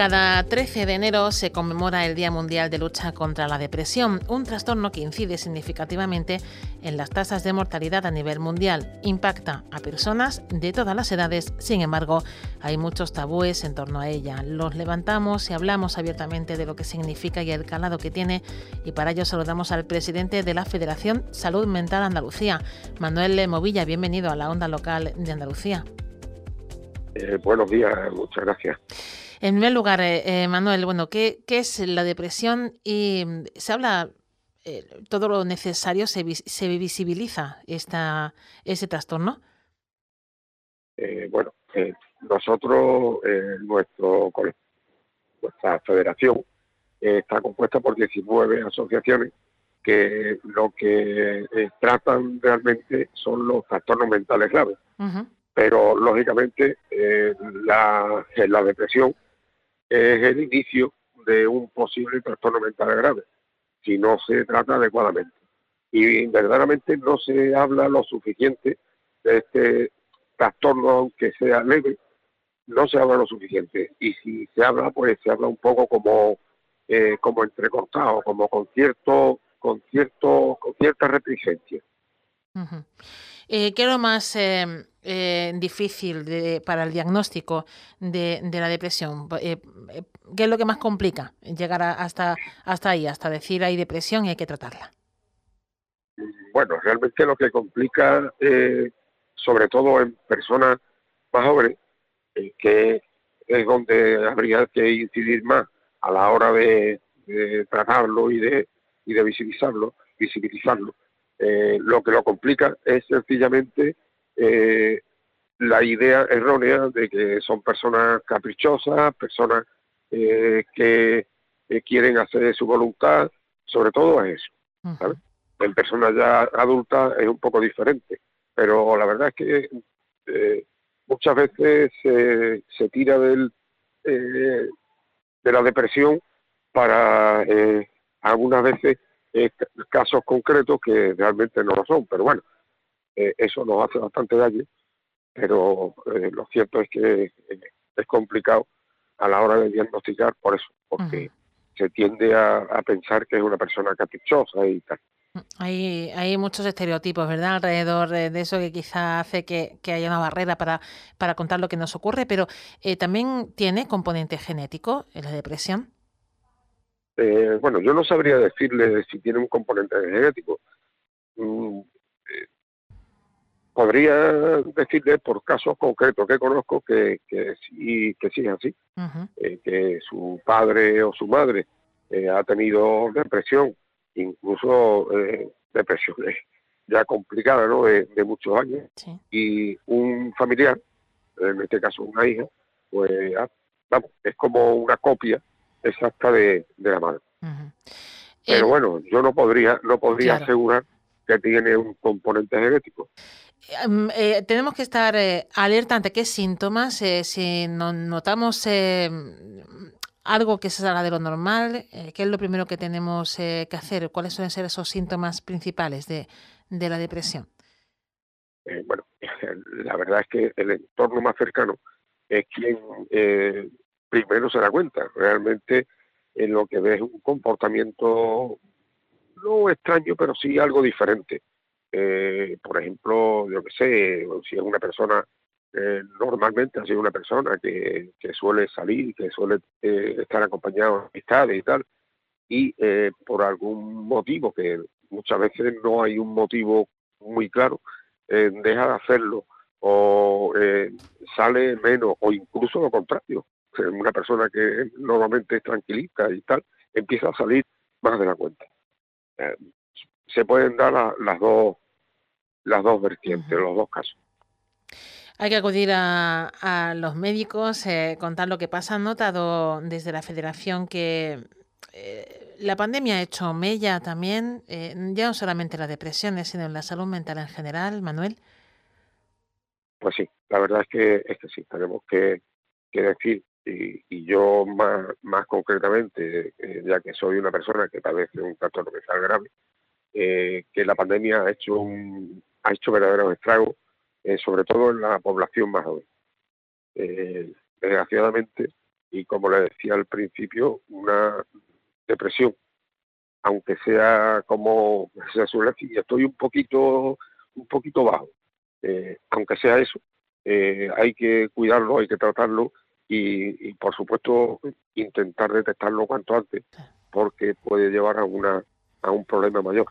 Cada 13 de enero se conmemora el Día Mundial de Lucha contra la Depresión, un trastorno que incide significativamente en las tasas de mortalidad a nivel mundial. Impacta a personas de todas las edades, sin embargo, hay muchos tabúes en torno a ella. Los levantamos y hablamos abiertamente de lo que significa y el calado que tiene, y para ello saludamos al presidente de la Federación Salud Mental Andalucía, Manuel Movilla. Bienvenido a la onda local de Andalucía. Eh, buenos días, muchas gracias. En primer lugar, eh, eh, Manuel, bueno, ¿qué, ¿qué, es la depresión? Y mm, se habla eh, todo lo necesario, se, se visibiliza esta, ese trastorno. Eh, bueno, eh, nosotros, nuestro nuestra federación está compuesta por 19 asociaciones que lo que tratan realmente son los trastornos mentales graves. Uh -huh. Pero lógicamente la, la depresión es el inicio de un posible trastorno mental grave, si no se trata adecuadamente. Y verdaderamente no se habla lo suficiente de este trastorno, aunque sea leve, no se habla lo suficiente. Y si se habla, pues se habla un poco como, eh, como entrecortado, como con cierto, con cierto, con cierta reticencia. Uh -huh. eh, ¿Qué es lo más eh, eh, difícil de, para el diagnóstico de, de la depresión? Eh, ¿Qué es lo que más complica llegar a, hasta, hasta ahí, hasta decir hay depresión y hay que tratarla? Bueno, realmente lo que complica, eh, sobre todo en personas más jóvenes, que es donde habría que incidir más a la hora de, de tratarlo y de, y de visibilizarlo, visibilizarlo. Eh, lo que lo complica es sencillamente eh, la idea errónea de que son personas caprichosas, personas eh, que quieren hacer su voluntad, sobre todo es eso. ¿sabes? En personas ya adultas es un poco diferente, pero la verdad es que eh, muchas veces se, se tira del, eh, de la depresión para eh, algunas veces casos concretos que realmente no lo son, pero bueno, eso nos hace bastante daño, pero lo cierto es que es complicado a la hora de diagnosticar por eso, porque uh -huh. se tiende a, a, pensar que es una persona caprichosa y tal. Hay, hay muchos estereotipos, ¿verdad? Alrededor de, eso que quizá hace que, que, haya una barrera para, para contar lo que nos ocurre, pero eh, también tiene componente genético en la depresión. Eh, bueno, yo no sabría decirle si tiene un componente genético. Mm, eh, podría decirle por casos concretos que conozco que, que, sí, que sí es así, uh -huh. eh, que su padre o su madre eh, ha tenido depresión, incluso eh, depresiones ya complicadas, ¿no? De, de muchos años, sí. y un familiar, en este caso una hija, pues vamos, es como una copia exacta de, de la madre. Uh -huh. Pero eh, bueno, yo no podría, no podría claro. asegurar que tiene un componente genético. Eh, tenemos que estar eh, alerta ante qué síntomas, eh, si no, notamos algo que se salga de lo normal, qué es lo primero que tenemos que hacer, cuáles suelen ser esos síntomas principales de, de la depresión. bueno, la verdad es que el entorno más cercano es quien primero se da cuenta. Realmente en lo que ve es un comportamiento no extraño, pero sí algo diferente eh, por ejemplo, yo que sé, si es una persona, eh, normalmente ha sido una persona que, suele salir, que suele eh, estar acompañado de amistades y tal, y eh, por algún motivo, que muchas veces no hay un motivo muy claro, eh, deja de hacerlo o sale menos, o incluso lo contrario, una persona que normalmente es tranquilista y tal, empieza a salir más de la cuenta se pueden dar a, las dos las dos vertientes, uh -huh. los dos casos. Hay que acudir a, a los médicos, eh, contar lo que pasa. Han notado desde la federación que eh, la pandemia ha hecho mella también, eh, ya no solamente en las depresiones, sino en la salud mental en general, Manuel. pues sí, la verdad es que es que sí, tenemos que, decir, y, yo más, más concretamente, eh, ya que soy una persona que padece un trastorno mental grave, eh, que la pandemia ha hecho un, ha hecho verdaderos estragos, eh, sobre todo en la población más joven. desgraciadamente, y como le decía al principio, una depresión, aunque sea como se suele decir, estoy un poquito, un poquito bajo, eh, aunque sea eso, eh, hay que cuidarlo, hay que tratarlo y, por supuesto intentar detectarlo cuanto antes, porque puede llevar a una a un problema mayor.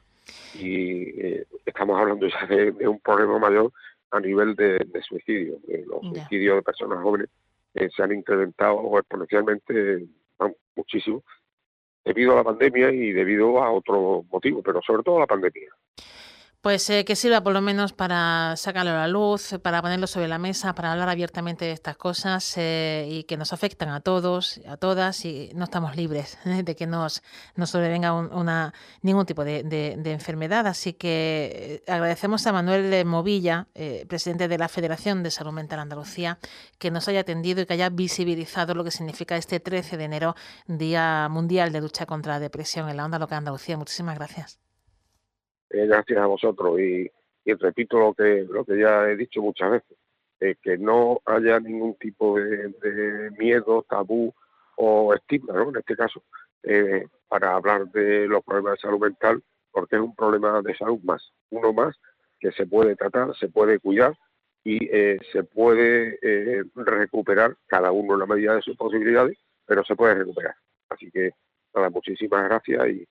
Y eh, estamos hablando ya de, un problema mayor a nivel de, suicidio. los suicidios de personas jóvenes se han incrementado exponencialmente muchísimo debido a la pandemia y debido a otros motivos, pero sobre todo a la pandemia. Pues eh, que sirva por lo menos para sacarlo a la luz, para ponerlo sobre la mesa, para hablar abiertamente de estas cosas eh, y que nos afectan a todos, a todas y no estamos libres ¿eh? de que nos, nos sobrevenga una, ningún tipo de, enfermedad. Así que agradecemos a Manuel Movilla, presidente de la Federación de Salud Mental Andalucía, que nos haya atendido y que haya visibilizado lo que significa este 13 de enero, Día Mundial de Lucha contra la Depresión en la Onda Local Andalucía. Muchísimas gracias. Eh, gracias a vosotros y, repito lo que lo que ya he dicho muchas veces eh, que no haya ningún tipo de, miedo tabú o estigma ¿no? en este caso eh, para hablar de los problemas de salud mental porque es un problema de salud más uno más que se puede tratar se puede cuidar y se puede recuperar cada uno en la medida de sus posibilidades pero se puede recuperar así que nada muchísimas gracias y